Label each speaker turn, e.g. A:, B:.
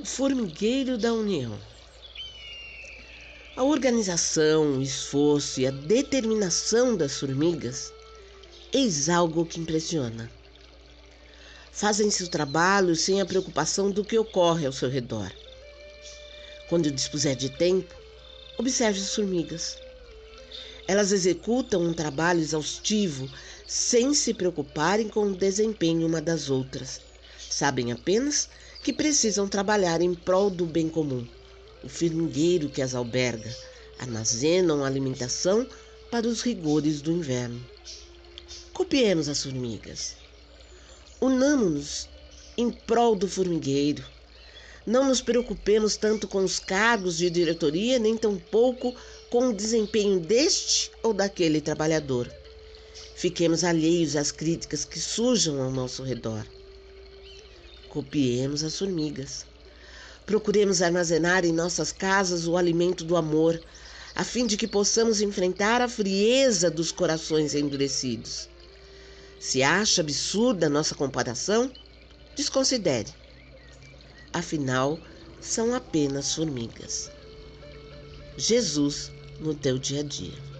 A: O formigueiro da união. A organização, o esforço e a determinação das formigas eis algo que impressiona. Fazem seu trabalho sem a preocupação do que ocorre ao seu redor. Quando dispuser de tempo, observe as formigas. Elas executam um trabalho exaustivo sem se preocuparem com o desempenho uma das outras. Sabem apenas que precisam trabalhar em prol do bem comum. O formigueiro que as alberga armazenam alimentação para os rigores do inverno. Copiemos as formigas. Unamos-nos em prol do formigueiro. Não nos preocupemos tanto com os cargos de diretoria, nem tampouco com o desempenho deste ou daquele trabalhador. Fiquemos alheios às críticas que surjam ao nosso redor. Copiemos as formigas. Procuremos armazenar em nossas casas o alimento do amor, a fim de que possamos enfrentar a frieza dos corações endurecidos. Se acha absurda nossa comparação, desconsidere. Afinal, são apenas formigas. Jesus no teu dia a dia.